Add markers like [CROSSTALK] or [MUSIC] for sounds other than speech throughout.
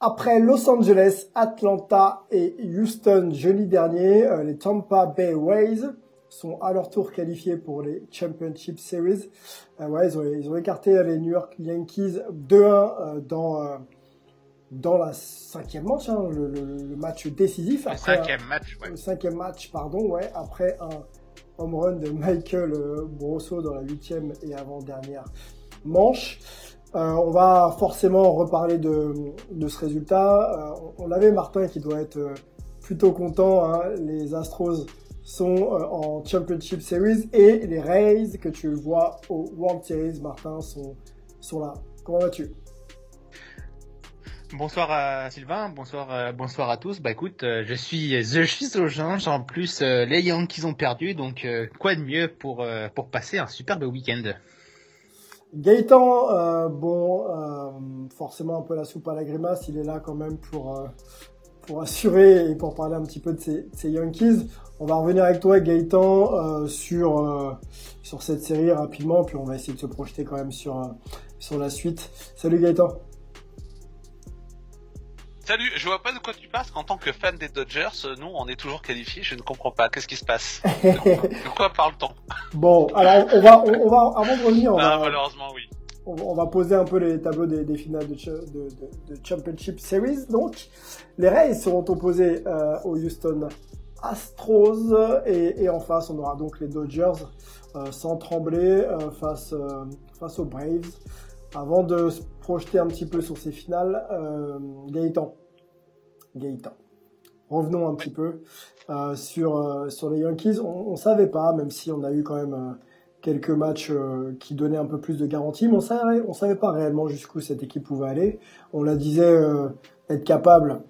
Après Los Angeles, Atlanta et Houston jeudi dernier, euh, les Tampa Bay Rays sont à leur tour qualifiés pour les Championship Series. Euh, ouais, ils ont, ils ont écarté les New York Yankees 2-1 euh, dans euh, dans la cinquième match, hein, le, le- le match décisif. Le Après cinquième match, ouais. le cinquième match, pardon, ouais, après un home run de Michael Brosso dans la huitième et avant-dernière manche. Euh, on va forcément reparler de, ce résultat. Euh, on on avait Martin qui doit être euh, plutôt content. hein. Les Astros sont en Championship Series et les Rays que tu vois au World Series, Martin, sont, sont là. Comment vas-tu? Bonsoir à Sylvain, bonsoir, bonsoir à tous. Bah écoute, je suis, je suis au. En plus, les Yankees ont perdu, donc quoi de mieux pour pour passer un superbe week-end? Gaëtan, euh, bon, euh, forcément un peu la soupe à la grimace, il est là quand même pour, euh, pour assurer et pour parler un petit peu de ces, ces Yankees. On va revenir avec toi, Gaëtan, sur, sur cette série rapidement, puis on va essayer de se projeter quand même sur, sur la suite. Salut Gaëtan. Salut, je vois pas de quoi tu passes qu'en tant que fan des Dodgers, euh, nous on est toujours qualifiés, je ne comprends pas, qu'est-ce qui se passe [LAUGHS] De quoi parle-t-on Bon, alors on va, on, on va avant de revenir, on Ah, va, malheureusement oui. on, on va poser un peu les tableaux des, des finales de, cha- de, de- de Championship Series. Donc, les Rays seront opposés euh, aux Houston Astros et, et en face, on aura donc les Dodgers euh, sans trembler euh, face, face aux Braves. Avant de projeter un petit peu sur ces finales, euh, Gaëtan. Revenons un petit peu euh, sur, euh, sur les Yankees. On, on savait pas, même si on a eu quand même euh, quelques matchs qui donnaient un peu plus de garantie, mais on savait, on savait pas réellement jusqu'où cette équipe pouvait aller. On la disait être capable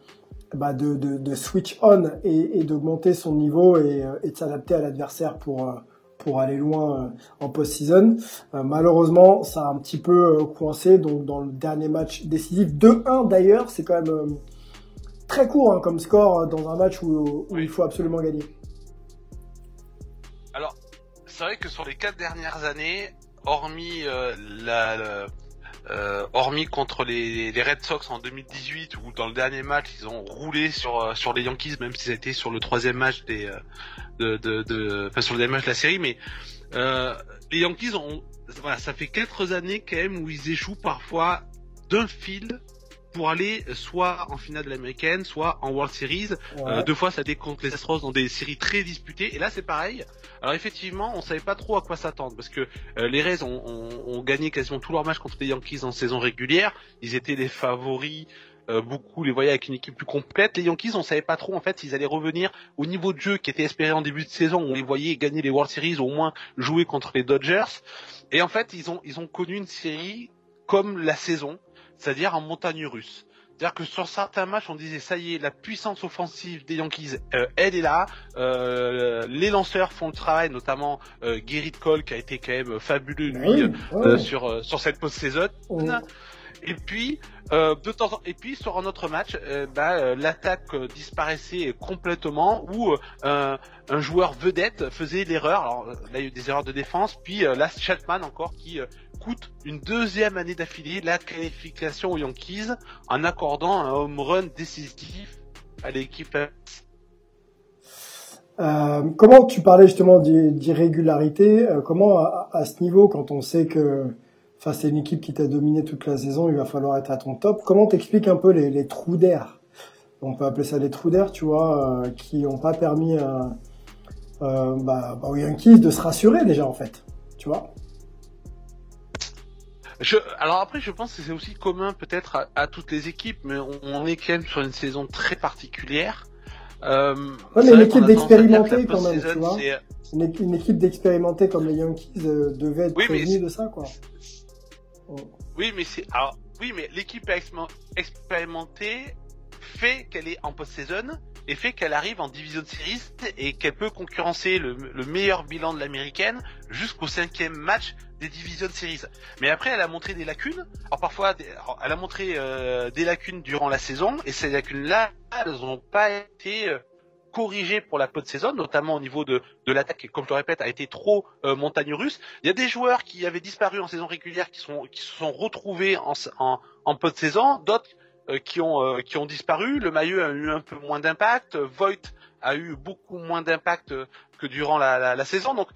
bah, de, de, switch on et, d'augmenter son niveau et, et de s'adapter à l'adversaire pour pour aller loin euh, en post-season. Euh, malheureusement, ça a un petit peu euh, coincé. Donc dans le dernier match décisif, 2-1 d'ailleurs, c'est quand même très court hein, comme score dans un match où, où Oui. il faut absolument gagner. Alors, c'est vrai que sur les quatre dernières années, hormis euh, la, la- euh, hormis contre les, les Red Sox en 2018 où dans le dernier match ils ont roulé sur euh, sur les Yankees même s'ils étaient sur le troisième match des euh, de, de, de enfin sur le dernier match de la série. Mais euh, les Yankees ont voilà ça fait quatre années quand même où ils échouent parfois d'un fil pour aller soit en finale de l'américaine soit en World Series Ouais. euh, deux fois, ça été contre les Astros dans des séries très disputées. Et là, c'est pareil. Alors effectivement, on savait pas trop à quoi s'attendre parce que euh, les Rays ont, ont- ont gagné quasiment tous leurs matchs contre les Yankees en saison régulière. Ils étaient les favoris. euh, beaucoup les voyaient avec une équipe plus complète. Les Yankees, on savait pas trop en fait s'ils allaient revenir au niveau de jeu qui était espéré en début de saison. On les voyait gagner les World Series, ou au moins jouer contre les Dodgers. Et en fait, ils ont ils ont connu une série comme la saison, c'est-à-dire en montagne russe. C'est-à-dire que sur certains matchs, on disait ça y est, la puissance offensive des Yankees, euh, elle est là. Euh, les lanceurs font le travail, notamment euh, Gerrit Cole qui a été quand même fabuleux lui Oui, euh, euh, sur euh, sur cette post-saison. On- Et puis euh, de temps en... et puis sur un autre match, euh, bah, euh, l'attaque euh, disparaissait complètement euh, un, un joueur vedette faisait l'erreur. Alors là il y a eu des erreurs de défense, puis là Chatman encore qui coûte une deuxième année d'affilée la qualification aux Yankees en accordant un home run décisif à l'équipe. Euh, comment tu parlais justement d'ir- d'irrégularité Comment à ce niveau, quand on sait que face à une équipe qui t'a dominé toute la saison, il va falloir être à ton top. Comment t'expliques un peu les, les trous d'air? On peut appeler ça des trous d'air, tu vois, euh, qui n'ont pas permis à, euh, bah, bah, aux Yankees de se rassurer déjà en fait, tu vois? Je, alors après, je pense que c'est aussi commun peut-être à, à, toutes les équipes, mais on, on, est quand même sur une saison très particulière. Euh, ouais, mais une équipe d'expérimentés quand même, tu vois. Une, équipe d'expérimentés comme les Yankees euh, devait être oui, prévenue de ça, quoi. Oui, mais c'est alors oui, mais l'équipe expérimentée fait qu'elle est en post-saison et fait qu'elle arrive en division de séries et qu'elle peut concurrencer le, le meilleur bilan de l'américaine jusqu'au cinquième match des divisions de séries. Mais après, elle a montré des lacunes. Alors parfois, elle a montré euh, des lacunes durant la saison et ces lacunes-là, elles n'ont pas été euh, corrigées pour la de saison, notamment au niveau de, de l'attaque qui, comme je le répète, a été trop euh, montagne russe. Il y a des joueurs qui avaient disparu en saison régulière qui sont qui se sont retrouvés en en, en de saison, d'autres euh, qui ont euh, qui ont disparu. Le maillot a eu un peu moins d'impact. Voigt a eu beaucoup moins d'impact que durant la, la, saison. Donc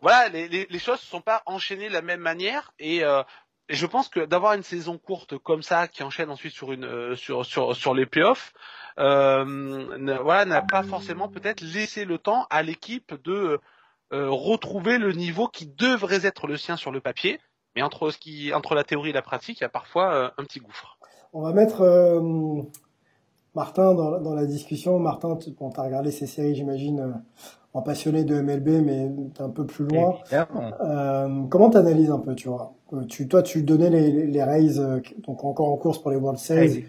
voilà, les, les, les choses ne sont pas enchaînées de la même manière et euh, et je pense que d'avoir une saison courte comme ça qui enchaîne ensuite sur une euh, sur sur sur les playoffs, euh, voilà, n'a pas forcément peut-être laissé le temps à l'équipe de euh, retrouver le niveau qui devrait être le sien sur le papier, mais entre ce qui entre la théorie et la pratique, il y a parfois euh, un petit gouffre. On va mettre Martin dans, dans, la discussion. Martin, tu bon, as regardé ces séries, j'imagine en passionné de MLB, mais un peu plus loin. Euh, comment t'analyses un peu, tu vois? Euh, tu, Toi, tu donnais les, les Rays, euh, donc encore en course pour les World Series.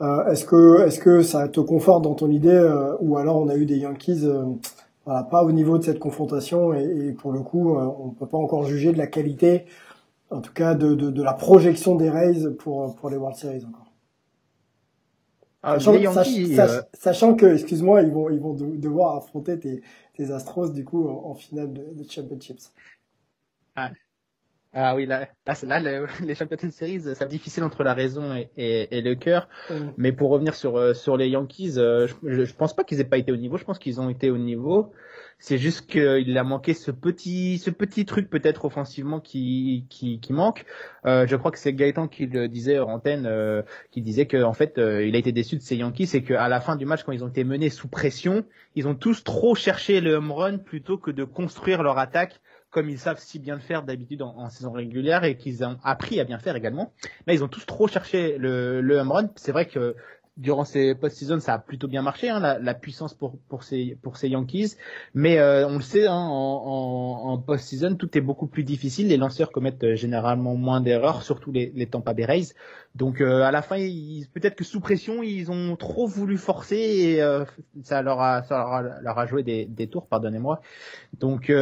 Euh, est-ce que, est-ce que ça te conforte dans ton idée, euh, ou alors on a eu des Yankees, voilà, pas au niveau de cette confrontation, et, et pour le coup, on peut pas encore juger de la qualité, en tout cas de, de, de la projection des Rays pour pour les World Series encore. Ah, sachant, Yankees, euh, sachant, que, excuse-moi, ils vont, ils vont devoir affronter tes, tes Astros du coup en, finale de, de, Championships. Ah. Ah oui, là, là, là [LAUGHS] les Champions Series, c'est difficile entre la raison et, et, et le cœur. Mais pour revenir sur, euh, sur les Yankees, euh, je, je pense pas qu'ils aient pas été au niveau. Je pense qu'ils ont été au niveau. C'est juste qu'il a manqué ce petit, ce petit truc peut-être offensivement qui, qui, qui manque. Euh, je crois que c'est Gaëtan qui le disait en antenne, euh, qui disait que en fait, euh, il a été déçu de ces Yankees, c'est qu'à la fin du match, quand ils ont été menés sous pression, ils ont tous trop cherché le home run plutôt que de construire leur attaque comme ils savent si bien le faire d'habitude en, saison régulière et qu'ils ont appris à bien faire également. Là, ils ont tous trop cherché le, le home run. C'est vrai que durant ces post-season, ça a plutôt bien marché, hein, la, la, puissance pour, pour, ces, pour ces Yankees. Mais euh, on le sait, hein, en, en, en post-season, tout est beaucoup plus difficile. Les lanceurs commettent euh, généralement moins d'erreurs, surtout les, les Tampa Bay Rays. Donc euh, à la fin, peut-être que sous pression, ils ont trop voulu forcer et ça, leur a, ça leur a, leur a joué des, des tours, pardonnez-moi. Donc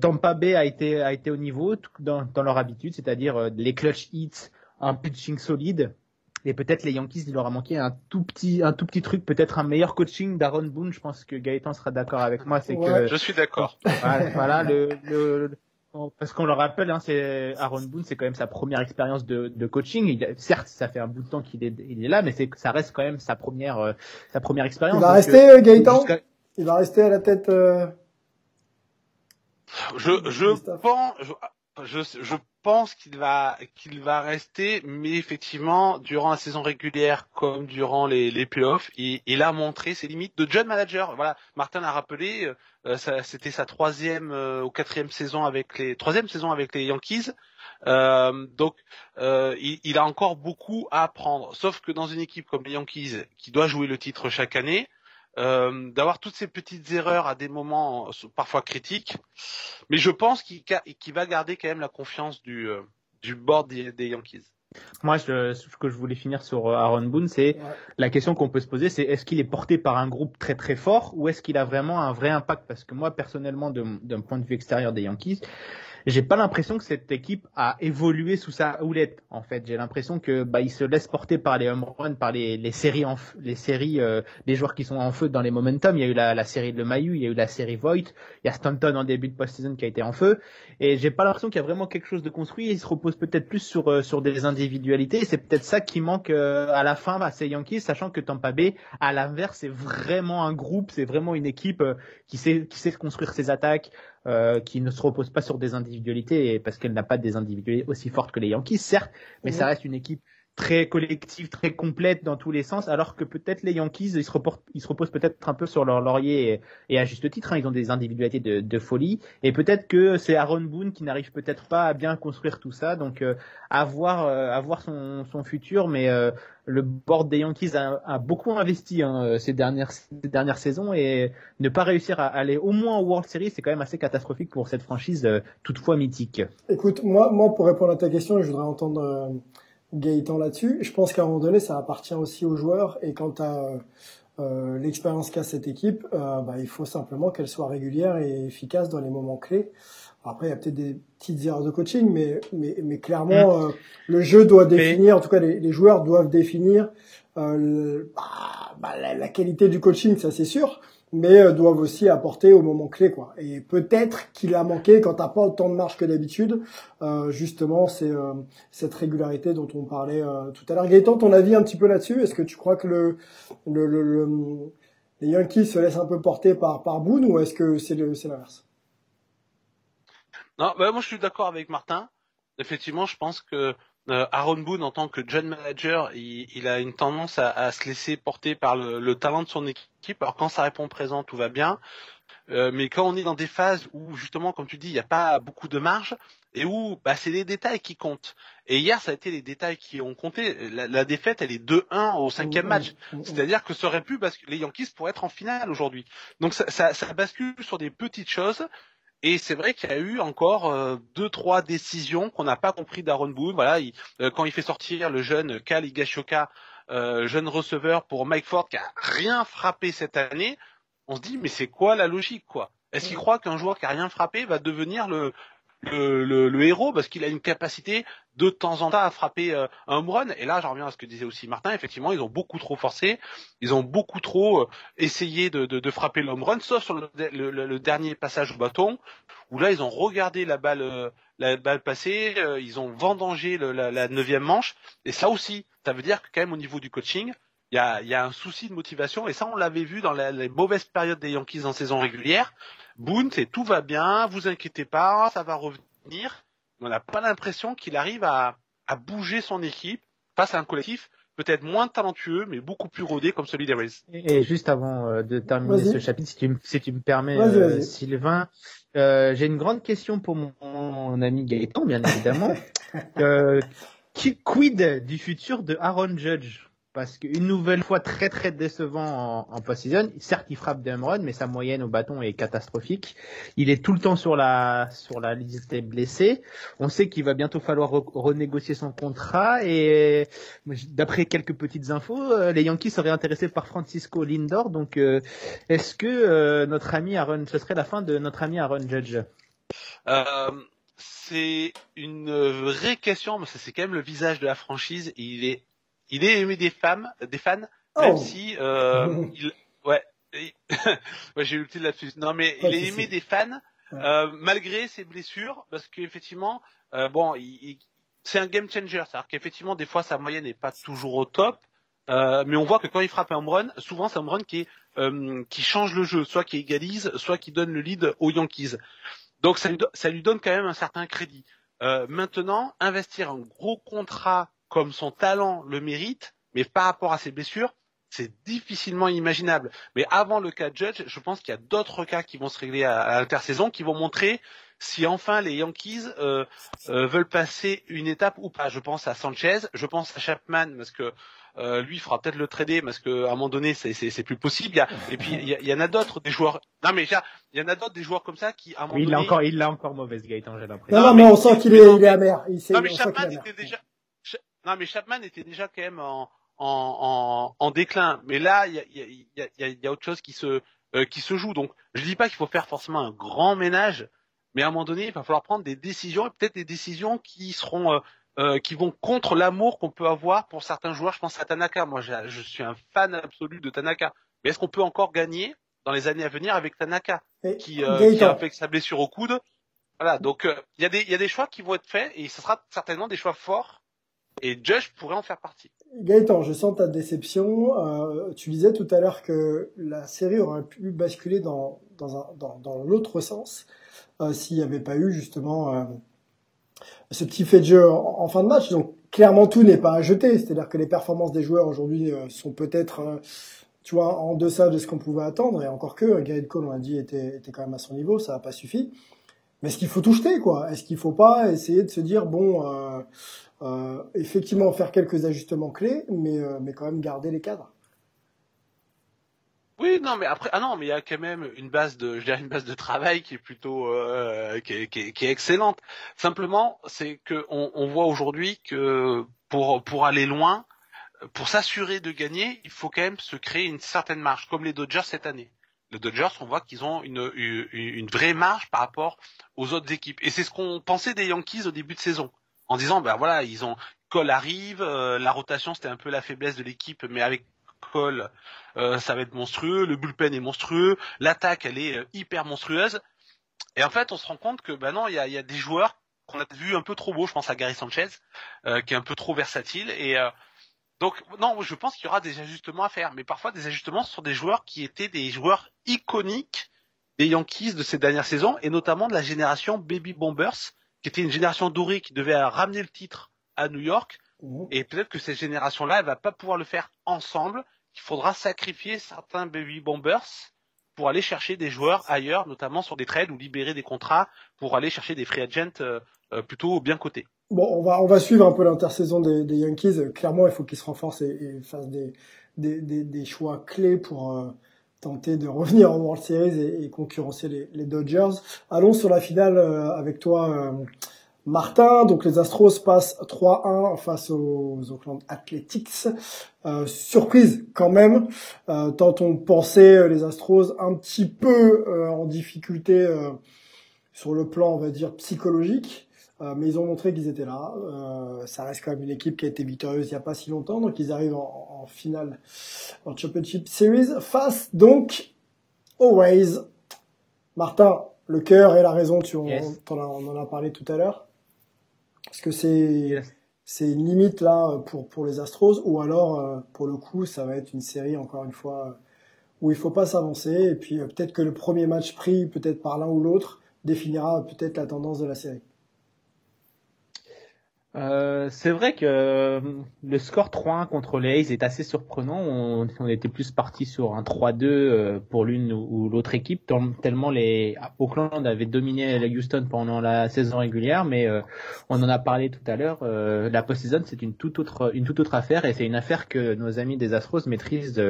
Tampa Bay a été, a été au niveau dans, dans leur habitude, c'est-à-dire les clutch hits, un pitching solide et peut-être les Yankees, il leur a manqué un tout petit, un tout petit truc, peut-être un meilleur coaching d'Aaron Boone. Je pense que Gaëtan sera d'accord avec moi. C'est que je suis d'accord. [LAUGHS] Voilà, le, le, parce qu'on le rappelle, hein, c'est Aaron Boone, c'est quand même sa première expérience de, de coaching. Il, certes, ça fait un bout de temps qu'il est, il est là, mais c'est, ça reste quand même sa première, euh, sa première expérience. Il va rester, euh, Gaëtan. Il va rester à la tête. Euh... Je, je pense, je, je pense qu'il va qu'il va rester, mais effectivement, durant la saison régulière comme durant les, les playoffs, il, il a montré ses limites de jeune manager. Voilà, Martin l'a rappelé, euh, c'était sa troisième euh, ou quatrième saison avec les troisième saison avec les Yankees. Euh, donc, euh, il, il, a encore beaucoup à apprendre. Sauf que dans une équipe comme les Yankees, qui doit jouer le titre chaque année, euh, d'avoir toutes ces petites erreurs à des moments euh, parfois critiques. Mais je pense qu'il va garder quand même la confiance du, euh, du board des, des Yankees. Moi, je, ce que je voulais finir sur Aaron Boone, c'est ouais. la question qu'on peut se poser, c'est est-ce qu'il est porté par un groupe très très fort ou est-ce qu'il a vraiment un vrai impact? Parce que moi, personnellement, d'un point de vue extérieur des Yankees, j'ai pas l'impression que cette équipe a évolué sous sa houlette. En fait, j'ai l'impression que bah il se laisse porter par les home runs, par les, les séries en les séries euh, des joueurs qui sont en feu dans les momentum. Il y a eu la, la série de Mayu, il y a eu la série Voigt, il y a Stanton en début de post-season qui a été en feu. Et j'ai pas l'impression qu'il y a vraiment quelque chose de construit. Il se repose peut-être plus sur euh, sur des individualités. C'est peut-être ça qui manque euh, à la fin à ces Yankees, sachant que Tampa Bay, à l'inverse, c'est vraiment un groupe, c'est vraiment une équipe euh, qui sait qui sait construire ses attaques, euh, qui ne se repose pas sur des individualités parce qu'elle n'a pas des individualités aussi fortes que les Yankees, certes, mais ça reste une équipe très collective, très complète dans tous les sens, alors que peut-être les Yankees, ils se, reposent peut-être un peu sur leur laurier et, à juste titre, hein, ils ont des individualités de, folie, et peut-être que c'est Aaron Boone qui n'arrive peut-être pas à bien construire tout ça, donc euh, à voir, euh, à voir son, son futur, mais euh, le board des Yankees a, a beaucoup investi hein, ces, dernières, ces dernières saisons, et ne pas réussir à aller au moins en World Series, c'est quand même assez catastrophique pour cette franchise toutefois mythique. Écoute, moi, moi pour répondre à ta question, je voudrais entendre Gaëtan là-dessus. Je pense qu'à un moment donné, ça appartient aussi aux joueurs. Et quant à euh, l'expérience qu'a cette équipe, euh, bah, il faut simplement qu'elle soit régulière et efficace dans les moments clés. Après, il y a peut-être des petites erreurs de coaching, mais, mais, mais clairement, mm. euh, le jeu doit définir, en tout cas, les, les joueurs doivent définir euh, bah, bah, la, la, qualité du coaching, ça c'est sûr mais euh, doivent aussi apporter au moment clé quoi. Et peut-être qu'il a manqué quand t'as pas autant de marge que d'habitude, euh, justement c'est euh, cette régularité dont on parlait euh, tout à l'heure. Gaëtan, ton avis un petit peu là-dessus? Est-ce que tu crois que le, le, le, les Yankees se laissent un peu porter par par Boone ou est-ce que c'est le c'est l'inverse? Non, bah moi je suis d'accord avec Martin. Effectivement, je pense que euh, Aaron Boone, en tant que jeune manager, il, a une tendance à, se laisser porter par le, talent de son équipe. Alors quand ça répond présent, tout va bien. Euh, mais quand on est dans des phases où justement, comme tu dis, il n'y a pas beaucoup de marge et où bah, c'est les détails qui comptent. Et hier, ça a été les détails qui ont compté. La, défaite, elle est 2-1 au cinquième match. C'est-à-dire que ça aurait pu, parce que les Yankees pourraient être en finale aujourd'hui. Donc ça, ça, ça bascule sur des petites choses. Et c'est vrai qu'il y a eu encore euh, deux trois décisions qu'on n'a pas compris d'Aaron Boone. Voilà, euh, quand il fait sortir le jeune Higashoka, euh, jeune receveur pour Mike Ford qui a rien frappé cette année, on se dit mais c'est quoi la logique quoi? Est-ce qu'il croit qu'un joueur qui a rien frappé va devenir le le, héros parce qu'il a une capacité de temps en temps à frapper euh, un home run. Et là, j'en reviens à ce que disait aussi Martin. Effectivement, ils ont beaucoup trop forcé, ils ont beaucoup trop euh, essayé de, frapper le home run, sauf sur le, dernier passage au bâton, où là, ils ont regardé la balle, euh, la balle passer, ils ont vendangé la, neuvième manche. Et ça aussi, ça veut dire que quand même au niveau du coaching, il y a, un souci de motivation. Et ça, on l'avait vu dans les mauvaises périodes des Yankees en saison régulière. Boone, c'est tout va bien, vous inquiétez pas, ça va revenir. On n'a pas l'impression qu'il arrive à, à, bouger son équipe face à un collectif peut-être moins talentueux, mais beaucoup plus rodé comme celui des Rays. Et juste avant euh, de terminer ce chapitre, si tu, me, si tu me permets, euh, Sylvain, euh, j'ai une grande question pour mon, mon ami Gaëtan, bien évidemment. [LAUGHS] euh, qui quid du futur de Aaron Judge? Parce qu'une nouvelle fois très très décevant en, en post-season. Certes, il frappe home mais sa moyenne au bâton est catastrophique. Il est tout le temps sur la sur la liste des blessés. On sait qu'il va bientôt falloir renégocier son contrat et d'après quelques petites infos, euh, les Yankees seraient intéressés par Francisco Lindor. Donc, euh, est-ce que euh, notre ami Aaron, ce serait la fin de notre ami Aaron Judge? C'est une vraie question, mais c'est quand même le visage de la franchise. Il est il est aimé des femmes, des fans, même oh. si euh, [LAUGHS] il, ouais, [LAUGHS] ouais j'ai eu le petit lapsus. Non mais il est aimé des fans euh, malgré ses blessures, parce qu'effectivement, euh, bon, il, c'est un game changer, c'est-à-dire qu'effectivement des fois sa moyenne n'est pas toujours au top, euh, mais on voit que quand il frappe un run, souvent c'est un run qui est, euh, qui change le jeu, soit qui égalise, soit qui donne le lead aux Yankees. Donc ça lui, ça lui donne quand même un certain crédit. Euh, maintenant, investir un gros contrat comme son talent le mérite, mais par rapport à ses blessures, c'est difficilement imaginable. Mais avant le cas de Judge, je pense qu'il y a d'autres cas qui vont se régler à, l'intersaison, qui vont montrer si enfin les Yankees euh, euh, veulent passer une étape ou pas. Je pense à Sanchez, je pense à Chapman parce que euh, lui fera peut-être le trader parce qu'à un moment donné c'est plus possible. Il y a, et puis il y, en a d'autres des joueurs. Non mais il y en a d'autres des joueurs comme ça qui à un moment il donné. Il encore, il l'a encore mauvaise Gaëtan, j'ai l'impression. Non, non, mais on sent qu'il est, il est amer. Il non mais Chapman était déjà non, mais Chapman était déjà quand même en, en, en, déclin. Mais là, il y a, y, a, y a, autre chose qui se, euh, qui se joue. Donc, je dis pas qu'il faut faire forcément un grand ménage, mais à un moment donné, il va falloir prendre des décisions, et peut-être des décisions qui seront, euh, euh, qui vont contre l'amour qu'on peut avoir pour certains joueurs. Je pense à Tanaka. Moi, je suis un fan absolu de Tanaka. Mais est-ce qu'on peut encore gagner dans les années à venir avec Tanaka, qui, qui a fait sa blessure au coude? Voilà. Donc, il y des, il y a des choix qui vont être faits, et ce sera certainement des choix forts et Josh pourrait en faire partie. Gaëtan, je sens ta déception. Euh, tu disais tout à l'heure que la série aurait pu basculer dans, l'autre sens euh, s'il n'y avait pas eu justement euh, ce petit fait de jeu en, fin de match. Donc clairement tout n'est pas à jeter. C'est-à-dire que les performances des joueurs aujourd'hui sont peut-être, tu vois, en deçà de ce qu'on pouvait attendre. Et encore que Cole, on a dit, était, quand même à son niveau, ça n'a pas suffi. Mais est-ce qu'il faut tout jeter, quoi? Est-ce qu'il faut pas essayer de se dire, bon, euh, effectivement faire quelques ajustements clés, mais, euh, mais quand même garder les cadres oui, non, mais après, ah non, mais il y a quand même une base de, une base de travail qui est plutôt, euh, qui, est, qui, est, excellente. Simplement, c'est que on voit aujourd'hui que pour pour aller loin, pour s'assurer de gagner, il faut quand même se créer une certaine marge, comme les Dodgers cette année. Les Dodgers, on voit qu'ils ont une, une, une vraie marge par rapport aux autres équipes, et c'est ce qu'on pensait des Yankees au début de saison, en disant, ben voilà, ils ont Cole arrive, euh, la rotation c'était un peu la faiblesse de l'équipe, mais avec Cole, euh, ça va être monstrueux, le bullpen est monstrueux, l'attaque elle est euh, hyper monstrueuse. Et en fait, on se rend compte que bah non, il y a, des joueurs qu'on a vu un peu trop beaux. Je pense à Gary Sanchez, qui est un peu trop versatile. Et donc non, je pense qu'il y aura des ajustements à faire, mais parfois des ajustements sur des joueurs qui étaient des joueurs iconiques des Yankees de ces dernières saisons, et notamment de la génération Baby Bombers, qui était une génération dorée qui devait ramener le titre à New York. Mmh. Et peut-être que cette génération-là, elle va pas pouvoir le faire ensemble. Il faudra sacrifier certains baby bombers pour aller chercher des joueurs ailleurs, notamment sur des trades ou libérer des contrats pour aller chercher des free agents euh, euh, plutôt bien cotés. Bon, on va on va suivre un peu l'intersaison des, des, Yankees. Clairement, il faut qu'ils se renforcent et, et fassent des, des, des, des, choix clés pour euh, tenter de revenir en World Series et, concurrencer les, Dodgers. Allons sur la finale avec toi. Martin. Donc les Astros passent 3-1 face aux Oakland Athletics. Euh, surprise quand même, euh, tant on pensait euh, les Astros un petit peu euh, en difficulté euh, sur le plan, on va dire, psychologique. Mais ils ont montré qu'ils étaient là. ça reste quand même une équipe qui a été victorieuse il n'y a pas si longtemps, donc ils arrivent en, en finale en Championship Series face donc aux Rays. Martin, le cœur et la raison, tu, yes. on, on en a parlé tout à l'heure. Est-ce que c'est yes. c'est une limite là pour pour les Astros? Ou alors euh, pour le coup ça va être une série encore une fois où il faut pas s'avancer et puis euh, peut-être que le premier match pris peut-être par l'un ou l'autre définira peut-être la tendance de la série. Euh, c'est vrai que euh, le score 3-1 contre les A's est assez surprenant. On, était plus parti sur un 3-2 euh, pour l'une ou, l'autre équipe, tellement les Oakland avait dominé la Houston pendant la saison régulière, mais on en a parlé tout à l'heure. La post-saison c'est une toute autre une toute autre affaire et c'est une affaire que nos amis des Astros maîtrisent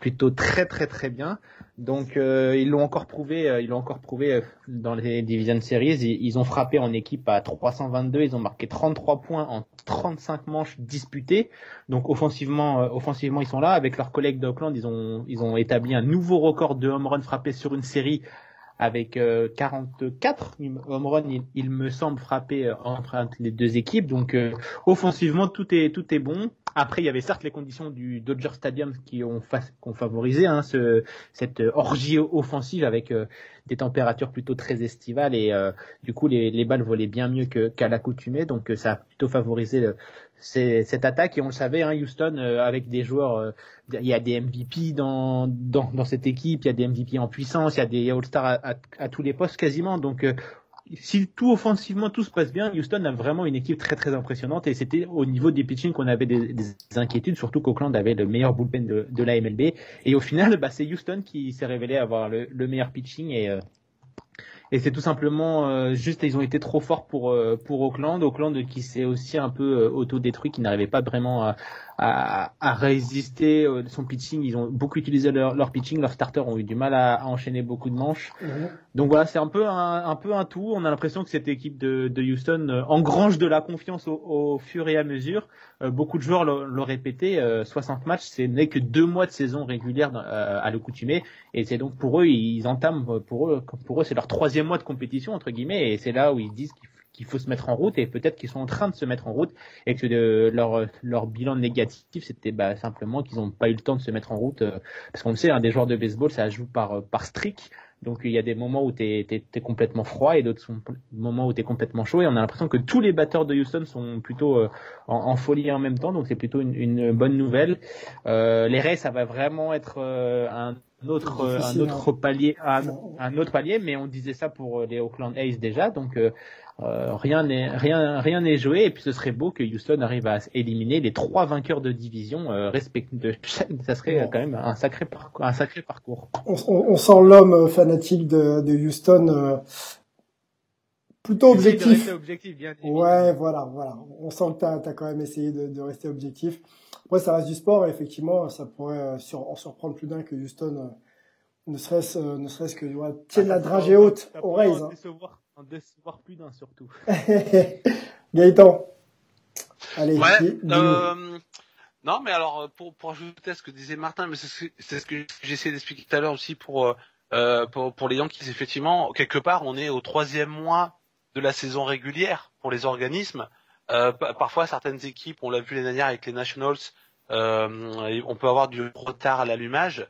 plutôt très très très bien. Donc ils l'ont encore prouvé, ils l'ont encore prouvé dans les Division Series. Ils, ils ont frappé en équipe à 322, ils ont marqué 33 points en 35 manches disputées. Donc offensivement, euh, offensivement ils sont là. Avec leurs collègues d'Oakland, ils ont établi un nouveau record de home run frappé sur une série avec euh, 44 home run, il, me semble frappé euh, entre les deux équipes. Donc euh, offensivement tout est tout est bon. Après il y avait certes les conditions du Dodger Stadium qui ont, favorisé hein, ce, cette orgie offensive avec euh, des températures plutôt très estivales et euh, du coup les, les balles volaient bien mieux qu'à qu l'accoutumée. Donc ça a plutôt favorisé le, cette attaque et on le savait hein, Houston euh, avec des joueurs il y a des MVP dans, dans, dans cette équipe il y a des MVP en puissance il y a des All-Stars à, à, à, tous les postes quasiment donc euh, si tout offensivement tout se passe bien Houston a vraiment une équipe très très impressionnante et c'était au niveau des pitching qu'on avait des, des, inquiétudes surtout qu'Oakland avait le meilleur bullpen de, de la MLB et au final bah, c'est Houston qui s'est révélé avoir le, le meilleur pitching et euh, et c'est tout simplement euh, juste ils ont été trop forts pour euh, pour Auckland, Auckland qui s'est aussi un peu euh, autodétruit, qui n'arrivait pas vraiment à, à, à résister euh, son pitching. Ils ont beaucoup utilisé leur, leur pitching, leurs starters ont eu du mal à, à enchaîner beaucoup de manches. Mmh. Donc voilà, c'est un peu un, un, peu un tout. On a l'impression que cette équipe de, de Houston euh, engrange de la confiance au, au, fur et à mesure. Euh, beaucoup de joueurs l'ont répété, 60 matchs, ce n'est que deux mois de saison régulière à l'accoutumée, et c'est donc pour eux, ils entament pour eux, pour eux, c'est leur troisième mois de compétition entre guillemets, et c'est là où ils disent qu'il qu'il faut se mettre en route et peut-être qu'ils sont en train de se mettre en route et que de, leur, leur bilan négatif c'était bah, simplement qu'ils n'ont pas eu le temps de se mettre en route euh, parce qu'on le sait hein, des joueurs de baseball ça joue par, par streak. Donc il y a des moments où tu es, es, es, complètement froid et d'autres moments où tu es complètement chaud et on a l'impression que tous les batteurs de Houston sont plutôt euh, en, en, folie en même temps. Donc c'est plutôt une, une, bonne nouvelle. Euh, les Rays ça va vraiment être euh, un autre, euh, un autre palier, un, un, autre palier, mais on disait ça pour les Oakland A's déjà, donc euh, rien n'est rien rien n'est joué et puis ce serait beau que Houston arrive à éliminer les trois vainqueurs de division euh, de ça serait quand même un sacré parcours un sacré parcours. On, on, sent l'homme fanatique de, de Houston plutôt objectif. objectif bien ouais voilà voilà. On sent que tu as, quand même essayé de, de rester objectif. Après, ça reste du sport et effectivement, ça pourrait euh, sur, en surprendre plus d'un que Houston, euh, ne serait-ce euh, ne serait-ce que ouais, tienne la dragée haute au Rays. En, décevoir, plus d'un surtout. [LAUGHS] Gaëtan. Allez, ouais, euh, non, mais alors pour pour ajouter à ce que disait Martin, mais c'est ce que j'ai essayé d'expliquer tout à l'heure aussi pour, euh, pour pour les Yankees. Effectivement, quelque part, on est au troisième mois de la saison régulière pour les organismes. Euh, parfois, certaines équipes, on l'a vu l'année dernière avec les Nationals, euh, on peut avoir du retard à l'allumage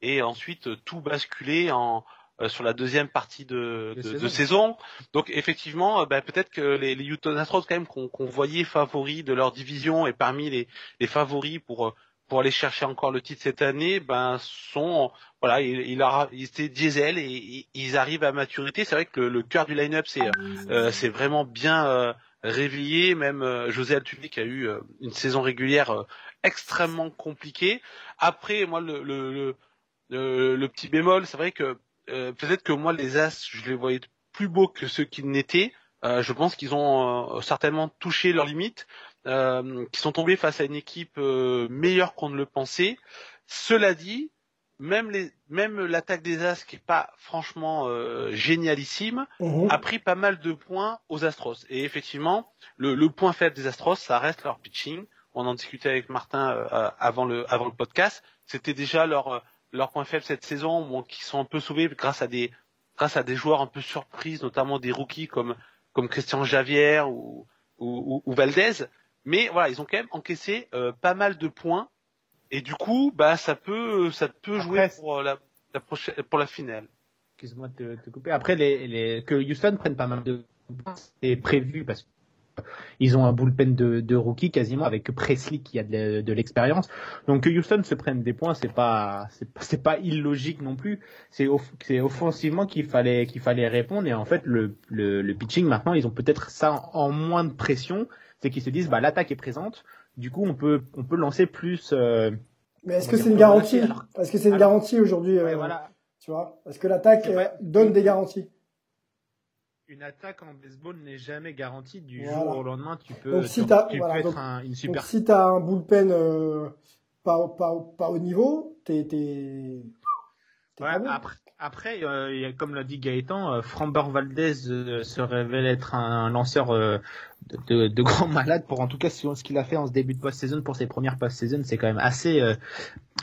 et ensuite tout basculer en euh, sur la deuxième partie de, de, saison. Donc effectivement, bah, peut-être que les, les Houston Astros quand même qu'on voyait favoris de leur division et parmi les, les favoris pour pour aller chercher encore le titre cette année, ben sont voilà, il, il a il était diesel et, ils arrivent à maturité. C'est vrai que le, cœur du line-up c'est euh, c'est vraiment bien réveillé. Même euh, José Altuve qui a eu euh, une saison régulière euh, extrêmement compliquée. Après, moi, le, le, le, le petit bémol, c'est vrai que peut-être que moi, les As, je les voyais plus beaux que ceux qui n'étaient. je pense qu'ils ont certainement touché leurs limites, euh, qu'ils sont tombés face à une équipe meilleure qu'on ne le pensait. Cela dit, même les même l'attaque des As qui est pas franchement euh, génialissime mhm. a pris pas mal de points aux Astros et effectivement le, le, point faible des Astros ça reste leur pitching on en discutait avec Martin euh, avant le avant le podcast c'était déjà leur euh, leur point faible cette saison bon, qui sont un peu sauvés grâce à des grâce à des joueurs un peu surprises notamment des rookies comme comme Christian Javier ou ou, ou, Valdez mais voilà ils ont quand même encaissé pas mal de points et du coup, bah ça peut, ça peut jouer pour la, la prochaine, pour la finale. Excuse-moi de te, couper. Après, les, les, que Houston prenne pas mal de c'est prévu parce que ils ont un bullpen de, de rookie quasiment avec Presley qui a de, de l'expérience. Donc que Houston se prenne des points, c'est pas c'est pas illogique non plus. C'est c'est offensivement qu'il fallait qu'il fallait répondre et en fait le, le, le pitching maintenant ils ont peut-être ça en moins de pression, c'est qu'ils se disent bah l'attaque est présente, du coup, on peut, on peut lancer plus. Euh, mais est-ce que c'est une garantie Est-ce que c'est une garantie aujourd'hui euh, voilà. Tu vois? Est-ce que l'attaque donne des garanties? Une attaque en baseball n'est jamais garantie du jour au lendemain. Tu peux, donc, si tu être un, une super. Donc, si t'as un bullpen euh, pas, pas, pas au niveau, t'es, t'es, Ouais, après, après euh, comme l'a dit Gaëtan, euh, Framber Valdez euh, se révèle être un, lanceur de, de, de grand malade. Pour en tout cas, ce qu'il a fait en ce début de post-saison pour ses premières post-saison, c'est quand même assez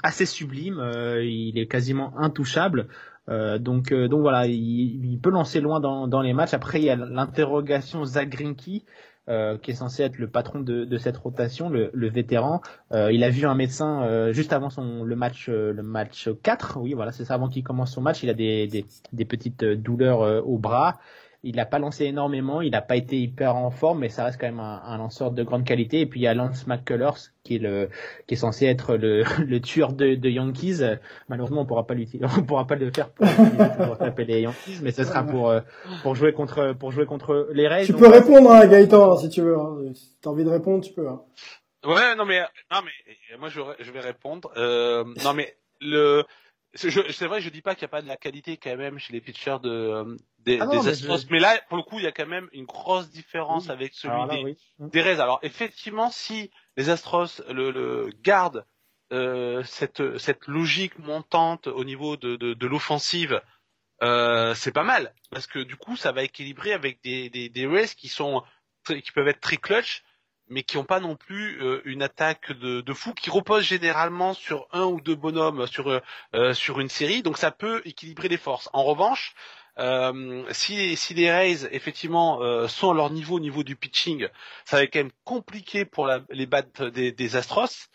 assez sublime. il est quasiment intouchable. Donc donc voilà, il, il, peut lancer loin dans, dans les matchs. Après, il y a l'interrogation Zach Greinke. Euh, qui est censé être le patron de, de cette rotation, le, le vétéran. Euh, il a vu un médecin euh, juste avant son le match le match 4, oui voilà c'est ça avant qu'il commence son match, il a des, des, des petites douleurs au bras. Il n'a pas lancé énormément, il n'a pas été hyper en forme, mais ça reste quand même un, un, lanceur de grande qualité. Et puis il y a Lance McCullers qui est le qui est censé être le, [LAUGHS] le tueur de, de, Yankees. Malheureusement, on pourra pas l'utiliser, [LAUGHS] on pourra pas le faire pour, pour taper les Yankees, mais ce sera pour euh, pour jouer contre pour jouer contre les Rays. Tu peux répondre, hein, Gaëtan, si tu veux. Hein. Si t'as envie de répondre, tu peux. Hein. Ouais, non mais non mais moi je, je vais répondre. Euh, non mais le c'est vrai, je dis pas qu'il n'y a pas de la qualité quand même chez les pitchers de euh, des, ah Astros, mais, là pour le coup il y a quand même une grosse différence avec celui des, Rays. Alors effectivement, si les Astros le, le gardent euh, cette cette logique montante au niveau de de, de l'offensive, euh, c'est pas mal. Parce que du coup ça va équilibrer avec des des, des Rays qui sont qui peuvent être très clutch mais qui n'ont pas non plus euh, une attaque de, de, fou, qui repose généralement sur un ou deux bonhommes sur euh, sur une série, donc ça peut équilibrer les forces. En revanche, euh, si, si les Rays effectivement euh, sont à leur niveau au niveau du pitching, ça va être quand même compliqué pour la, les bats des, des, Astros.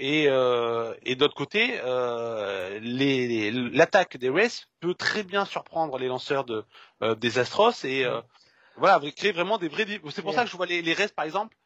Et, euh, et d'autre côté, l'attaque des Rays peut très bien surprendre les lanceurs de, des Astros et voilà, créer vraiment des vrais. C'est pour ça que je vois les, les Rays par exemple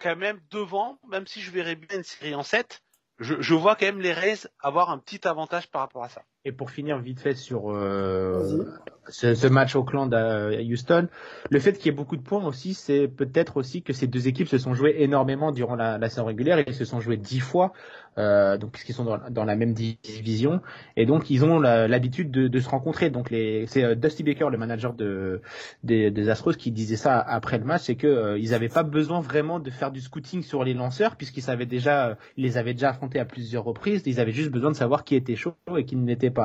quand même devant, même si je verrais bien une série en 7, je, je vois quand même les Rays avoir un petit avantage par rapport à ça. Et pour finir vite fait sur euh, ce, ce, match Auckland à Houston, le fait qu'il y ait beaucoup de points aussi, c'est peut-être aussi que ces deux équipes se sont jouées énormément durant la, la saison régulière. Ils se sont joués dix fois, euh, donc puisqu'ils sont dans, dans, la même division, et donc ils ont l'habitude de, de, se rencontrer. Donc c'est euh, Dusty Baker, le manager de des, des Astros, qui disait ça après le match, c'est que euh, ils n'avaient pas besoin vraiment de faire du scouting sur les lanceurs, puisqu'ils savaient déjà, ils les avaient déjà affrontés à plusieurs reprises. Ils avaient juste besoin de savoir qui était chaud et qui n'était pas.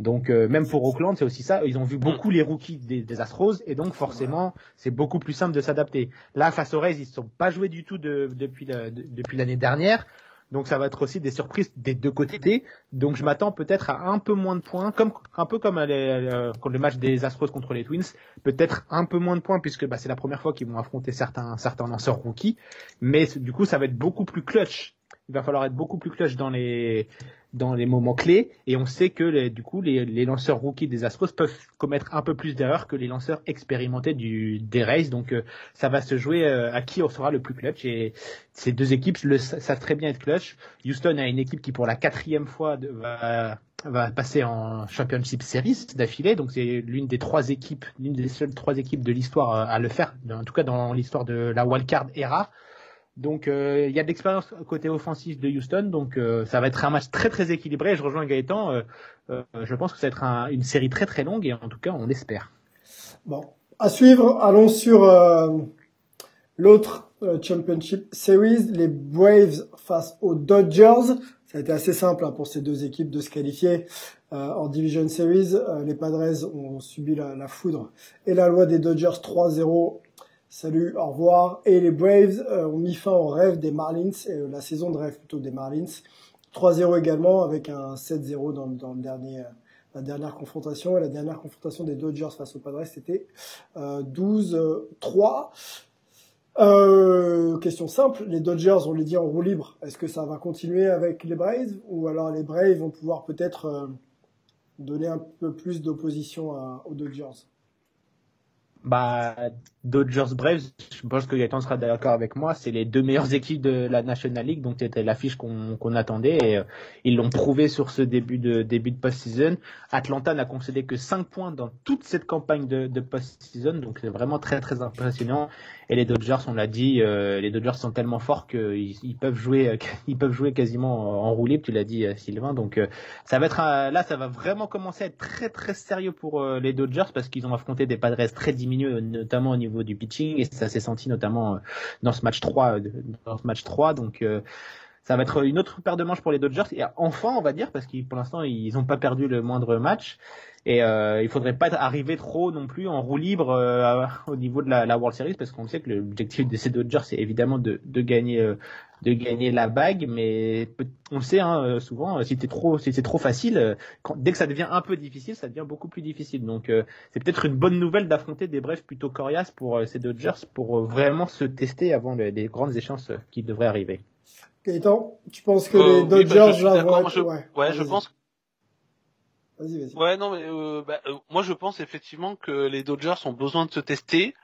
Donc euh, même pour Oakland, c'est aussi ça. Ils ont vu beaucoup les rookies des, des Astros et donc forcément, c'est beaucoup plus simple de s'adapter. Là, face aux Rays, ils ne sont pas joués du tout de, depuis la, de, depuis l'année dernière. Donc ça va être aussi des surprises des deux côtés. Donc je m'attends peut-être à un peu moins de points, comme un peu comme euh, le match des Astros contre les Twins, peut-être un peu moins de points puisque bah, c'est la première fois qu'ils vont affronter certains certains lanceurs rookies. Mais du coup ça va être beaucoup plus clutch. Il va falloir être beaucoup plus clutch dans les dans les moments clés. Et on sait que les, du coup les, les, lanceurs rookies des Astros peuvent commettre un peu plus d'erreurs que les lanceurs expérimentés du des Rays. Donc euh, ça va se jouer euh, à qui sera le plus clutch. Et ces deux équipes le, savent très bien être clutch. Houston a une équipe qui pour la quatrième fois va va passer en Championship Series d'affilée. Donc c'est l'une des trois équipes l'une des seules trois équipes de l'histoire euh, à le faire. En tout cas dans l'histoire de la wildcard era donc euh, il y a de l'expérience côté offensif de Houston, donc euh, ça va être un match très très équilibré. Je rejoins Gaëtan. Euh, je pense que ça va être un, une série très très longue et en tout cas on l'espère. Bon, à suivre. Allons sur l'autre Championship Series, les Braves face aux Dodgers. Ça a été assez simple hein, pour ces deux équipes de se qualifier en Division Series. les Padres ont subi la, foudre et la loi des Dodgers 3-0 Salut, au revoir. Et les Braves euh, ont mis fin au rêve des Marlins, euh, la saison de rêve plutôt des Marlins. 3-0 également avec un 7-0 dans, dans, le dernier, euh, la dernière confrontation. Et la dernière confrontation des Dodgers face aux Padres, c'était 12-3. question simple, les Dodgers, on les dit en roue libre. Est-ce que ça va continuer avec les Braves? Ou alors les Braves vont pouvoir peut-être donner un peu plus d'opposition aux Dodgers? Bah, Dodgers Braves, je pense que Gaëtan sera d'accord avec moi, c'est les deux meilleures équipes de la National League, donc c'était l'affiche qu'on attendait et euh, ils l'ont prouvé sur ce début de début de post-season. Atlanta n'a concédé que 5 points dans toute cette campagne de, de post-season, donc c'est vraiment très très impressionnant. Et les Dodgers, on l'a dit, euh, les Dodgers sont tellement forts qu'ils ils peuvent jouer, [LAUGHS] ils peuvent jouer quasiment en roue tu l'as dit Sylvain. Donc ça va être là, ça va vraiment commencer à être très très sérieux pour les Dodgers parce qu'ils ont affronté des Padres très diminués notamment au niveau du pitching, et ça s'est senti notamment euh, dans ce match 3, euh, dans ce match 3, donc euh, ça va être une autre paire de manches pour les Dodgers et enfin on va dire parce que pour l'instant ils n'ont pas perdu le moindre match et euh, il faudrait pas arriver trop non plus en roue libre au niveau de la, la, World Series parce qu'on sait que l'objectif de ces Dodgers c'est évidemment de, de gagner de gagner la bague, mais on le sait hein, euh, souvent, euh, si c'est trop, si c'est trop facile, euh, dès que ça devient un peu difficile, ça devient beaucoup plus difficile. Donc c'est peut-être une bonne nouvelle d'affronter des brefs plutôt coriaces pour ces Dodgers pour vraiment se tester avant les, grandes échéances qui devraient arriver. Gaëtan, tu penses que les bah, Dodgers je là, vont ouais, ouais je pense. Ouais, non, mais bah, moi je pense effectivement que les Dodgers ont besoin de se tester.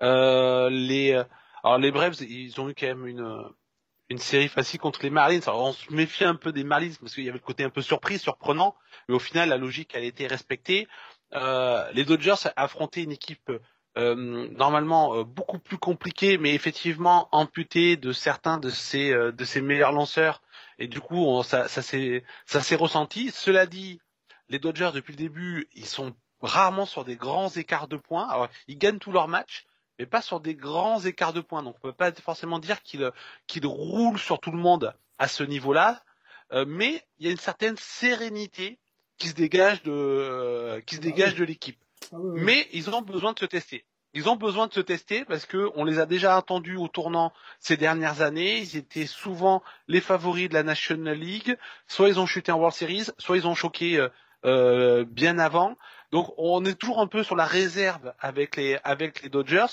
les alors les Braves, ils ont eu quand même une une série facile contre les Marlins. Alors, on se méfie un peu des Marlins parce qu'il y avait le côté un peu surprise, surprenant, mais au final la logique elle a été respectée. Euh, les Dodgers affrontaient une équipe euh, normalement euh, beaucoup plus compliquée, mais effectivement amputée de certains de ses euh, de ses meilleurs lanceurs, et du coup on, ça, ça s'est ça s'est ressenti. Cela dit, les Dodgers depuis le début ils sont rarement sur des grands écarts de points. Alors, ils gagnent tous leurs matchs, mais pas sur des grands écarts de points. Donc on peut pas forcément dire qu'il qu'il roule sur tout le monde à ce niveau-là, euh, mais il y a une certaine sérénité qui se dégage de euh, qui se dégage de l'équipe. Mais ils ont besoin de se tester. Ils ont besoin de se tester parce que on les a déjà attendus au tournant ces dernières années. Ils étaient souvent les favoris de la National League. Soit ils ont chuté en World Series, soit ils ont choqué euh, bien avant. Donc on est toujours un peu sur la réserve avec les avec les Dodgers.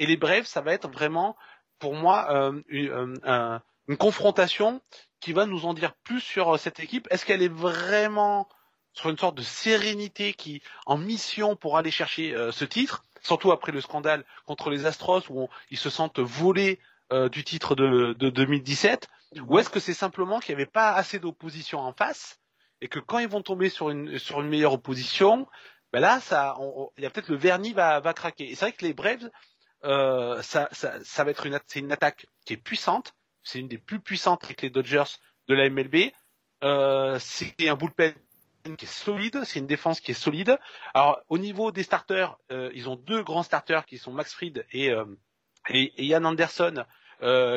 Et les Braves, ça va être vraiment, pour moi, euh, une, euh, une, confrontation qui va nous en dire plus sur cette équipe. Est-ce qu'elle est vraiment sur une sorte de sérénité qui en mission pour aller chercher ce titre, surtout après le scandale contre les Astros où ils se sentent volés du titre de 2017 Ou est-ce que c'est simplement qu'il n'y avait pas assez d'opposition en face? Et que quand ils vont tomber sur une sur une meilleure opposition, ben là, ça, il y a peut-être le vernis va va craquer. Et c'est vrai que les Braves, euh, ça, ça, va être une c'est une attaque qui est puissante. C'est une des plus puissantes avec les Dodgers de la MLB. Euh, c'est un bullpen qui est solide, c'est une défense qui est solide. Alors au niveau des starters, euh, ils ont deux grands starters qui sont Max Fried et, euh, et, Ian Anderson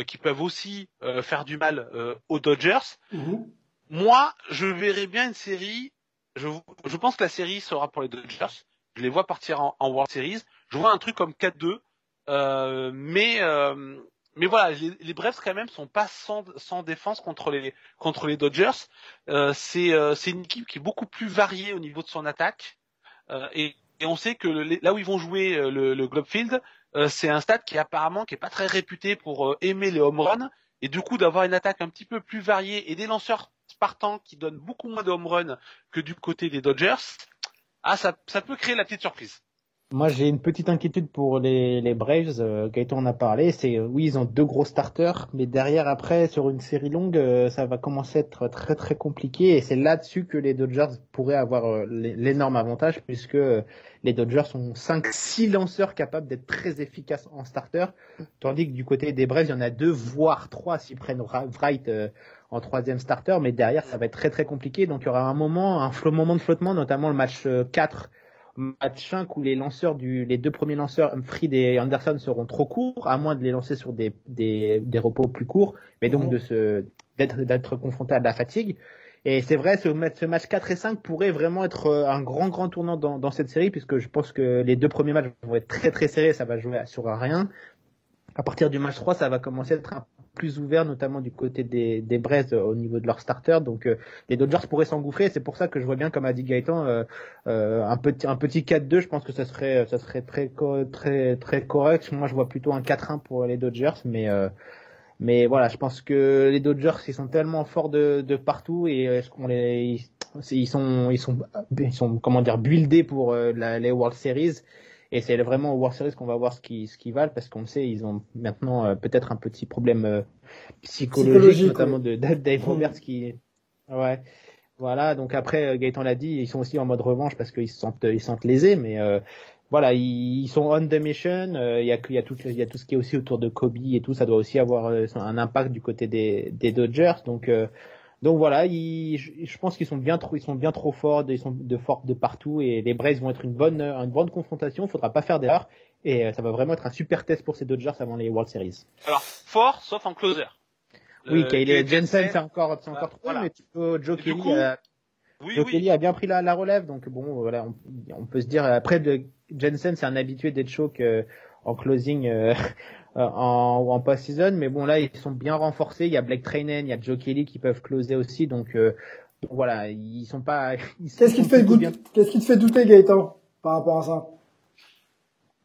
qui peuvent aussi faire du mal aux Dodgers. Mhm. Moi, je verrais bien une série. Je, je pense que la série sera pour les Dodgers. Je les vois partir en, World Series. Je vois un truc comme 4-2. Euh, mais euh, mais voilà, les, les Braves quand même sont pas sans, sans défense contre les contre les Dodgers. Euh, c'est euh, c'est une équipe qui est beaucoup plus variée au niveau de son attaque. Euh, et, et on sait que là où ils vont jouer euh, le, le Globe Field, c'est un stade qui apparemment qui est pas très réputé pour aimer les home runs. Et du coup d'avoir une attaque un petit peu plus variée et des lanceurs partants qui donnent beaucoup moins de home runs que du côté des Dodgers, ah ça peut créer la petite surprise. Moi, j'ai une petite inquiétude pour les, Braves. Euh, Gaëtan en a parlé. C'est euh, oui, ils ont deux gros starters, mais derrière, après, sur une série longue, euh, ça va commencer à être très très compliqué. Et c'est là-dessus que les Dodgers pourraient avoir euh, l'é- l'énorme avantage, puisque les Dodgers ont cinq, six lanceurs capables d'être très efficaces en starter, tandis que du côté des Braves, il y en a deux, voire trois, s'ils prennent Wright en troisième starter. Mais derrière, ça va être très très compliqué. Donc, il y aura un moment, un moment de flottement, notamment le match euh, 4 match 5 où les lanceurs du, les deux premiers lanceurs, Fried et Anderson, seront trop courts, à moins de les lancer sur des, des, des repos plus courts, mais donc de se, d'être, d'être confronté à de la fatigue. Et c'est vrai, ce, match- ce match 4 et 5 pourrait vraiment être euh, un grand, grand tournant dans, dans cette série, puisque je pense que les deux premiers matchs vont être très, très serrés, ça va jouer sur un rien. À partir du match 3, ça va commencer à être un plus ouvert, notamment du côté des, des euh, au niveau de leur starter. Donc, euh, les Dodgers pourraient s'engouffrer. C'est pour ça que je vois bien, comme a dit Gaëtan, euh, un petit un petit 4-2, je pense que ça serait ça serait très très très correct. Moi, je vois plutôt un 4-1 pour les Dodgers, mais mais voilà, je pense que les Dodgers ils sont tellement forts de, de partout et qu'on les ils sont ils sont ils sont comment dire buildés pour les World Series et c'est vraiment aux World Series qu'on va voir ce qui ce qu'ils valent parce qu'on le sait ils ont maintenant euh, peut-être un petit problème euh, psychologique, Psychologique, notamment de, de Dave. Roberts qui ouais voilà, donc après euh, Gaëtan l'a dit, ils sont aussi en mode revanche parce qu'ils se sentent ils se sentent lésés, mais euh, voilà, ils, ils sont on the mission. euh, Il y a il y a tout il y a tout ce qui est aussi autour de Kobe et tout, ça doit aussi avoir euh, un impact du côté des, des Dodgers. Donc euh, donc voilà, ils, je, pense qu'ils sont bien trop ils sont bien trop forts, ils sont de forts de partout et les Braves vont être une bonne une bonne confrontation. Il faudra pas faire d'erreur et euh, ça va vraiment être un super test pour ces Dodgers avant les World Series. Alors fort, sauf en closer. Oui, Euh, Kyle Jensen, c'est encore c'est encore trop, mais tu peux- Joe Kelly. Kelly a bien pris la, la relève, donc bon, voilà, on, on peut se dire après de Jensen, c'est un habitué d'être choke euh, en closing euh, en, en post-season, mais bon là ils sont bien renforcés. Il y a Blake Trainen, il y a Joe Kelly qui peuvent closer aussi, donc, euh, donc voilà, ils sont pas. [LAUGHS] Qu'est-ce qui te fait douter, qu'est-ce qui te fait douter, Gaëtan, par rapport à ça?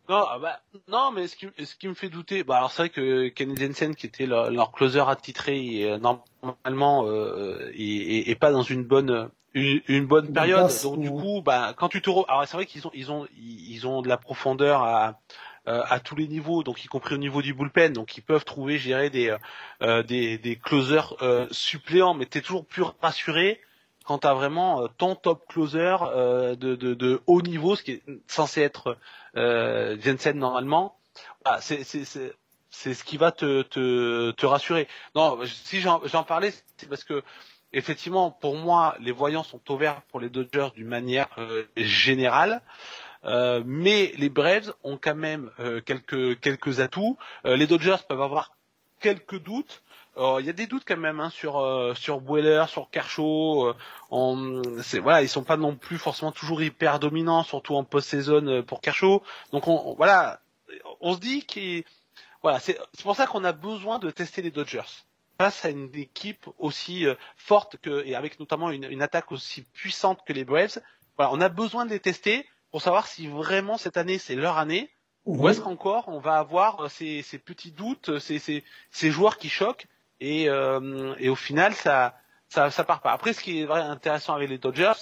Non, ah bah, non, mais ce qui, ce qui me fait douter, bah alors c'est vrai que Kenny Jensen, qui était leur, leur closer attitré, il est, normalement, euh, est- pas dans une bonne, une, une bonne période. Donc du coup, bah quand tu te, re- alors c'est vrai qu'ils ont, ils ont, ils ont de la profondeur à, à tous les niveaux, donc y compris au niveau du bullpen, donc ils peuvent trouver, dirais, des, euh, des, des closers euh, suppléants, mais t'es toujours plus rassuré quand t'as vraiment euh, ton top closer euh, de, de, haut niveau, ce qui est censé être euh, Jensen normalement. C'est ce qui va te te, te rassurer. Non, si j'en parlais, c'est parce que effectivement, pour moi, les voyants sont au vert pour les Dodgers d'une manière euh, générale. Euh, mais les Braves ont quand même euh, quelques quelques atouts. Euh, les Dodgers peuvent avoir quelques doutes. Euh, Il y a des doutes quand même hein, sur sur Weller, sur Kershaw. en- c'est voilà, ils sont pas non plus forcément toujours hyper dominants, surtout en post-saison pour Kershaw. Donc on, voilà, on se dit qu'il voilà, c'est c'est pour ça qu'on a besoin de tester les Dodgers face à une équipe aussi forte que et avec notamment une, une attaque aussi puissante que les Braves. Voilà, on a besoin de les tester pour savoir si vraiment cette année c'est leur année ou est-ce qu'encore on va avoir euh, ces, ces petits doutes, euh, ces, ces, ces joueurs qui choquent et, euh, et au final ça, ça ça part pas. Après ce qui est vraiment intéressant avec les Dodgers,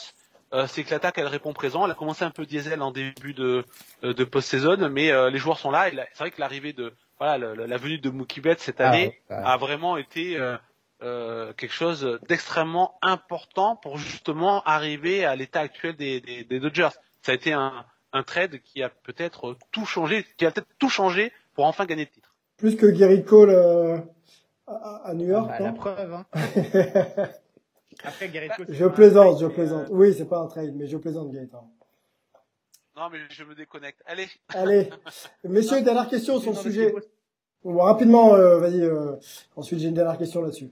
euh, c'est que l'attaque elle répond présent. Elle a commencé un peu diesel en début de, de post-saison, mais euh, les joueurs sont là. Et c'est vrai que l'arrivée de voilà la venue de Mookie Betts cette Ah, année ouais. a vraiment été euh, quelque chose d'extrêmement important pour justement arriver à l'état actuel des, des, des, Dodgers. Ça a été un, un trade qui a peut-être tout changé, qui a peut-être tout changé pour enfin gagner le titre. Plus que Gary Cole euh, à, à, New York. Bah, la preuve. Hein. [LAUGHS] Après, Gary Cole, je plaisante, je plaisante. Euh... Oui, c'est pas un trade, mais je plaisante, Gaëtan. Non, mais je me déconnecte. Allez. [LAUGHS] Allez. Messieurs, dernière question sur le sujet. Bon, rapidement, euh, vas-y. Euh, ensuite, j'ai une dernière question là-dessus.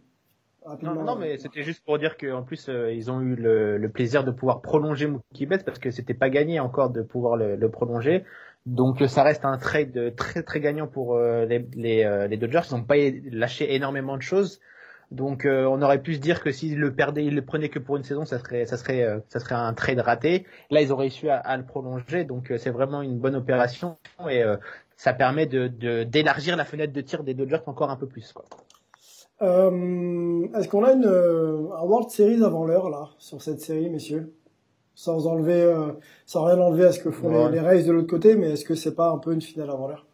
Non, non, mais c'était juste pour dire qu'en plus euh, ils ont eu le, le, plaisir de pouvoir prolonger Mookie Betts parce que c'était pas gagné encore de pouvoir le, le, prolonger. Donc ça reste un trade très très gagnant pour euh, les, les, euh, les, Dodgers. Ils n'ont pas lâché énormément de choses. Donc on aurait pu se dire que s'ils le perdaient, ils le prenaient que pour une saison, ça serait ça serait ça serait un trade raté. Là ils ont réussi à, à le prolonger, donc c'est vraiment une bonne opération et ça permet de d'élargir la fenêtre de tir des Dodgers encore un peu plus. Quoi. Euh, Est-ce qu'on a une, euh, un World Series avant l'heure là sur cette série, messieurs? Sans enlever, euh, sans rien enlever à ce que font ouais. les, les Rays de l'autre côté, mais est-ce que c'est pas un peu une finale avant l'heure?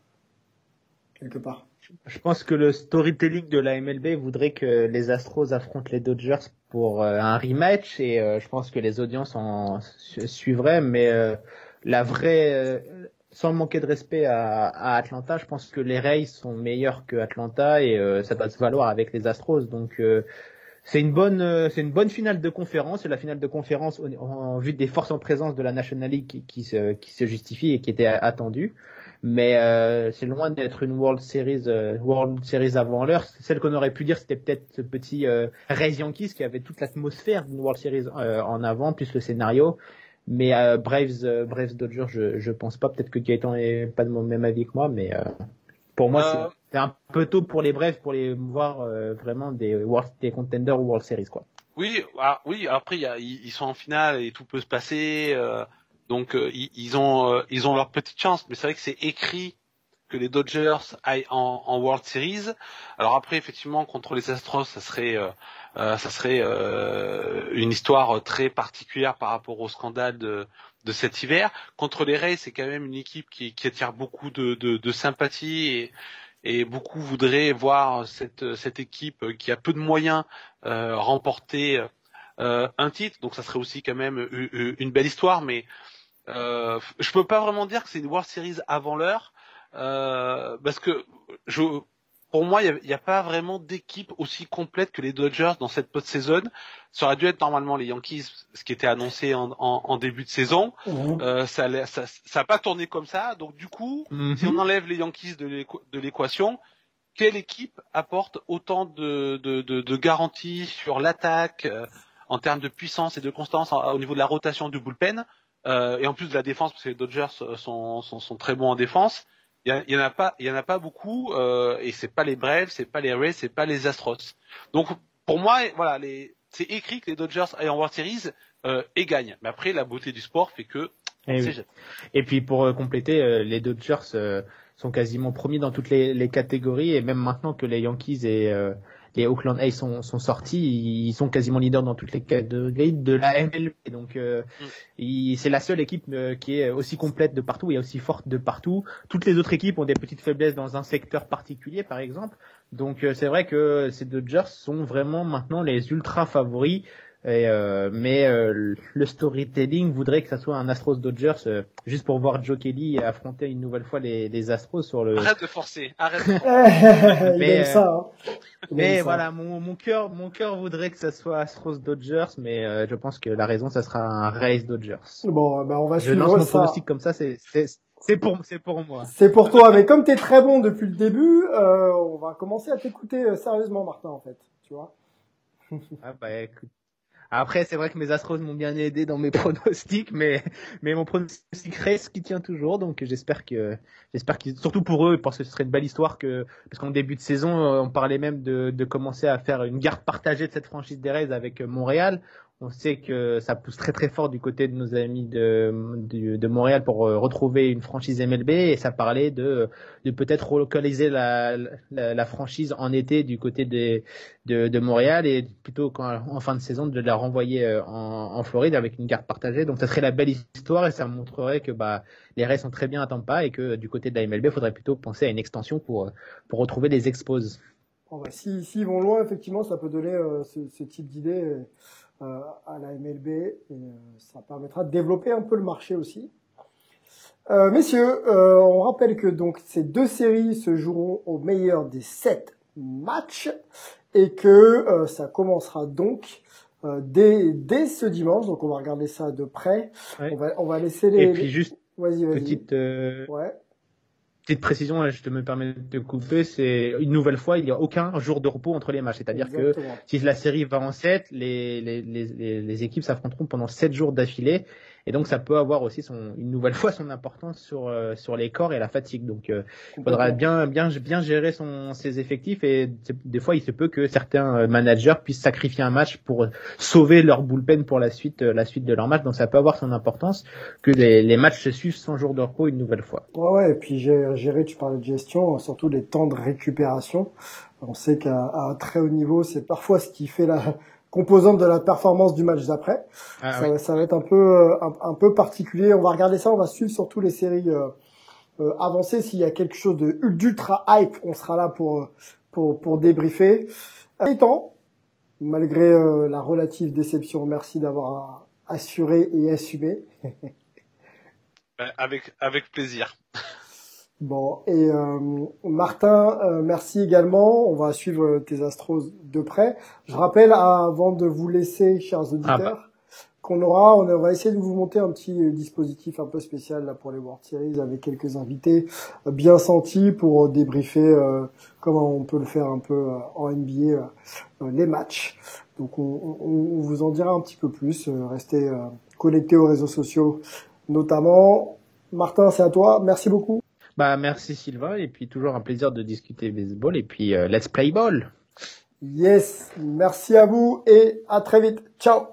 Quelque part. Je pense que le storytelling de la MLB voudrait que les Astros affrontent les Dodgers pour euh, un rematch et euh, je pense que les audiences en suivraient, mais euh, la vraie sans manquer de respect à, à, Atlanta, je pense que les Rays sont meilleurs que Atlanta et euh, ça doit se valoir avec les Astros. Donc euh, c'est une bonne euh, c'est une bonne finale de conférence. La finale de conférence en, vue des forces en présence de la National League qui, qui, se, qui se justifie et qui était attendue. Mais c'est loin d'être une World Series World Series avant l'heure. Celle qu'on aurait pu dire c'était peut-être ce petit Rays Yankees qui avait toute l'atmosphère d'une World Series en avant plus le scénario mais euh, Braves, euh, Braves Dodgers, je, je pense pas. Peut-être que Gaëtan est pas de mon même avis que moi, mais euh, pour moi, c'est un peu tôt pour les Braves pour les voir vraiment des World des contenders ou World Series, quoi. Oui, ah, oui. Après, y a, ils sont en finale et tout peut se passer. donc, ils, ils, ont ils ont leur petite chance. Mais c'est vrai que c'est écrit que les Dodgers aillent en, en, World Series. Alors après, effectivement, contre les Astros, ça serait ça serait euh, une histoire très particulière par rapport au scandale de, de cet hiver. Contre les Rays, c'est quand même une équipe qui, qui attire beaucoup de, de, de sympathie et, et beaucoup voudraient voir cette, cette équipe qui a peu de moyens euh, remporter euh, un titre. Donc ça serait aussi quand même une, une belle histoire, mais euh, je peux pas vraiment dire que c'est une World Series avant l'heure euh, parce que je pour moi, il n'y a, a, pas vraiment d'équipe aussi complète que les Dodgers dans cette post-saison. Ça aurait dû être normalement les Yankees, ce qui était annoncé en, en, en début de saison. Mmh. Euh, ça n'a ça, ça pas tourné comme ça. Donc du coup, mmh. si on enlève les Yankees de l'équation, quelle équipe apporte autant de, de, de, de garanties sur l'attaque euh, en termes de puissance et de constance en, au niveau de la rotation du bullpen euh, et en plus de la défense parce que les Dodgers sont, sont, sont très bons en défense il y, en a pas, il y en a pas beaucoup, euh, et c'est pas les Braves, c'est pas les Rays, c'est pas les Astros. Donc pour moi, voilà, c'est écrit que les Dodgers aillent en World Series euh, et gagnent. Mais après, la beauté du sport fait que. Et, oui. et puis pour euh, compléter, euh, les Dodgers sont quasiment premiers dans toutes les, les, catégories, et même maintenant que les Yankees et les Oakland A's sont, sont sortis, ils sont quasiment leaders dans toutes les catégories de la MLB. Donc euh, mm. c'est la seule équipe euh, qui est aussi complète de partout et aussi forte de partout. Toutes les autres équipes ont des petites faiblesses dans un secteur particulier, par exemple. Donc euh, c'est vrai que ces Dodgers sont vraiment maintenant les ultra favoris et, euh, mais euh, le storytelling voudrait que ça soit un Astros Dodgers euh, juste pour voir Joe Kelly affronter une nouvelle fois les, les Astros sur le. Arrête de forcer, arrête. De forcer. [LAUGHS] mais ça. Hein. Mais voilà, mon mon cœur mon cœur voudrait que ça soit Astros Dodgers, mais euh, je pense que la raison ça sera un Rays Dodgers. Bon, bah on va je suivre lance mon ça. pronostic comme ça, c'est c'est c'est pour c'est pour moi. C'est pour toi, mais comme t'es très bon depuis le début, euh, on va commencer à t'écouter sérieusement, Martin, en fait, tu vois. ah bah écoute. Après, c'est vrai que mes Astros m'ont bien aidé dans mes [LAUGHS] pronostics, mais mais mon pronostic reste qui tient toujours, donc j'espère que j'espère qu'ils surtout pour eux parce que ce serait une belle histoire que parce qu'en début de saison, on parlait même de de commencer à faire une garde partagée de cette franchise des Rays avec Montréal. On sait que ça pousse très très fort du côté de nos amis de, Montréal pour retrouver une franchise MLB et ça parlait de, peut-être relocaliser la, franchise en été du côté de, Montréal et plutôt qu'en en fin de saison de la renvoyer en, en, Floride avec une carte partagée. Donc ça serait la belle histoire et ça montrerait que bah, les Rays sont très bien à Tampa et que du côté de la MLB, il faudrait plutôt penser à une extension pour, pour retrouver les expos. Bon, bah, si, s'ils vont loin, effectivement, ça peut donner euh, ce, type d'idée euh, à la MLB et euh, ça permettra de développer un peu le marché aussi. Euh, messieurs, euh, on rappelle que donc ces deux séries se joueront au meilleur des sept matchs et que euh, ça commencera donc euh, dès, dès ce dimanche. Donc on va regarder ça de près. Ouais. On va on va laisser les. Et puis juste Vas-y, vas-y. petite euh, Ouais. Petite précision, là, je te me permets de te couper, c'est une nouvelle fois, il n'y a aucun jour de repos entre les matchs. C'est-à-dire que si la série va en 7, les, les, les, les, les équipes s'affronteront pendant 7 jours d'affilée. Et donc ça peut avoir aussi son, une nouvelle fois son importance sur, euh, sur les corps et la fatigue. Donc euh, il faudra bien, bien, bien gérer son, ses effectifs et des fois il se peut que certains euh, managers puissent sacrifier un match pour sauver leur bullpen pour la suite, euh, la suite de leur match. Donc ça peut avoir son importance que les, les matchs se suivent sans jour de repos une nouvelle fois. Ouais, ouais, et puis gérer, tu parlais de gestion, surtout les temps de récupération. On sait qu'à à un très haut niveau, c'est parfois ce qui fait la composante de la performance du match d'après. Ah, ça, oui. va- ça va être un peu, euh, un, un peu particulier. On va regarder ça, on va suivre surtout les séries euh, euh, avancées. S'il y a quelque chose de d'ultra hype, on sera là pour euh, pour, pour débriefer. En temps, malgré euh, la relative déception, merci d'avoir assuré et assumé. Euh, Avec, avec plaisir. [LAUGHS] Bon, et euh, Martin, euh, merci également. On va suivre tes Astros de près. Je rappelle, avant de vous laisser, chers auditeurs, Ah bah. qu'on aura, on va essayer de vous monter un petit euh, dispositif un peu spécial là pour les World Series avec quelques invités bien sentis pour débriefer euh, comment on peut le faire un peu euh, en NBA les matchs. Donc on, on- on vous en dira un petit peu plus. Euh, restez euh, connectés aux réseaux sociaux notamment. Martin, c'est à toi. Merci beaucoup. Bah merci Sylvain et puis toujours un plaisir de discuter baseball et puis euh, let's play ball. Yes, merci à vous et à très vite. Ciao.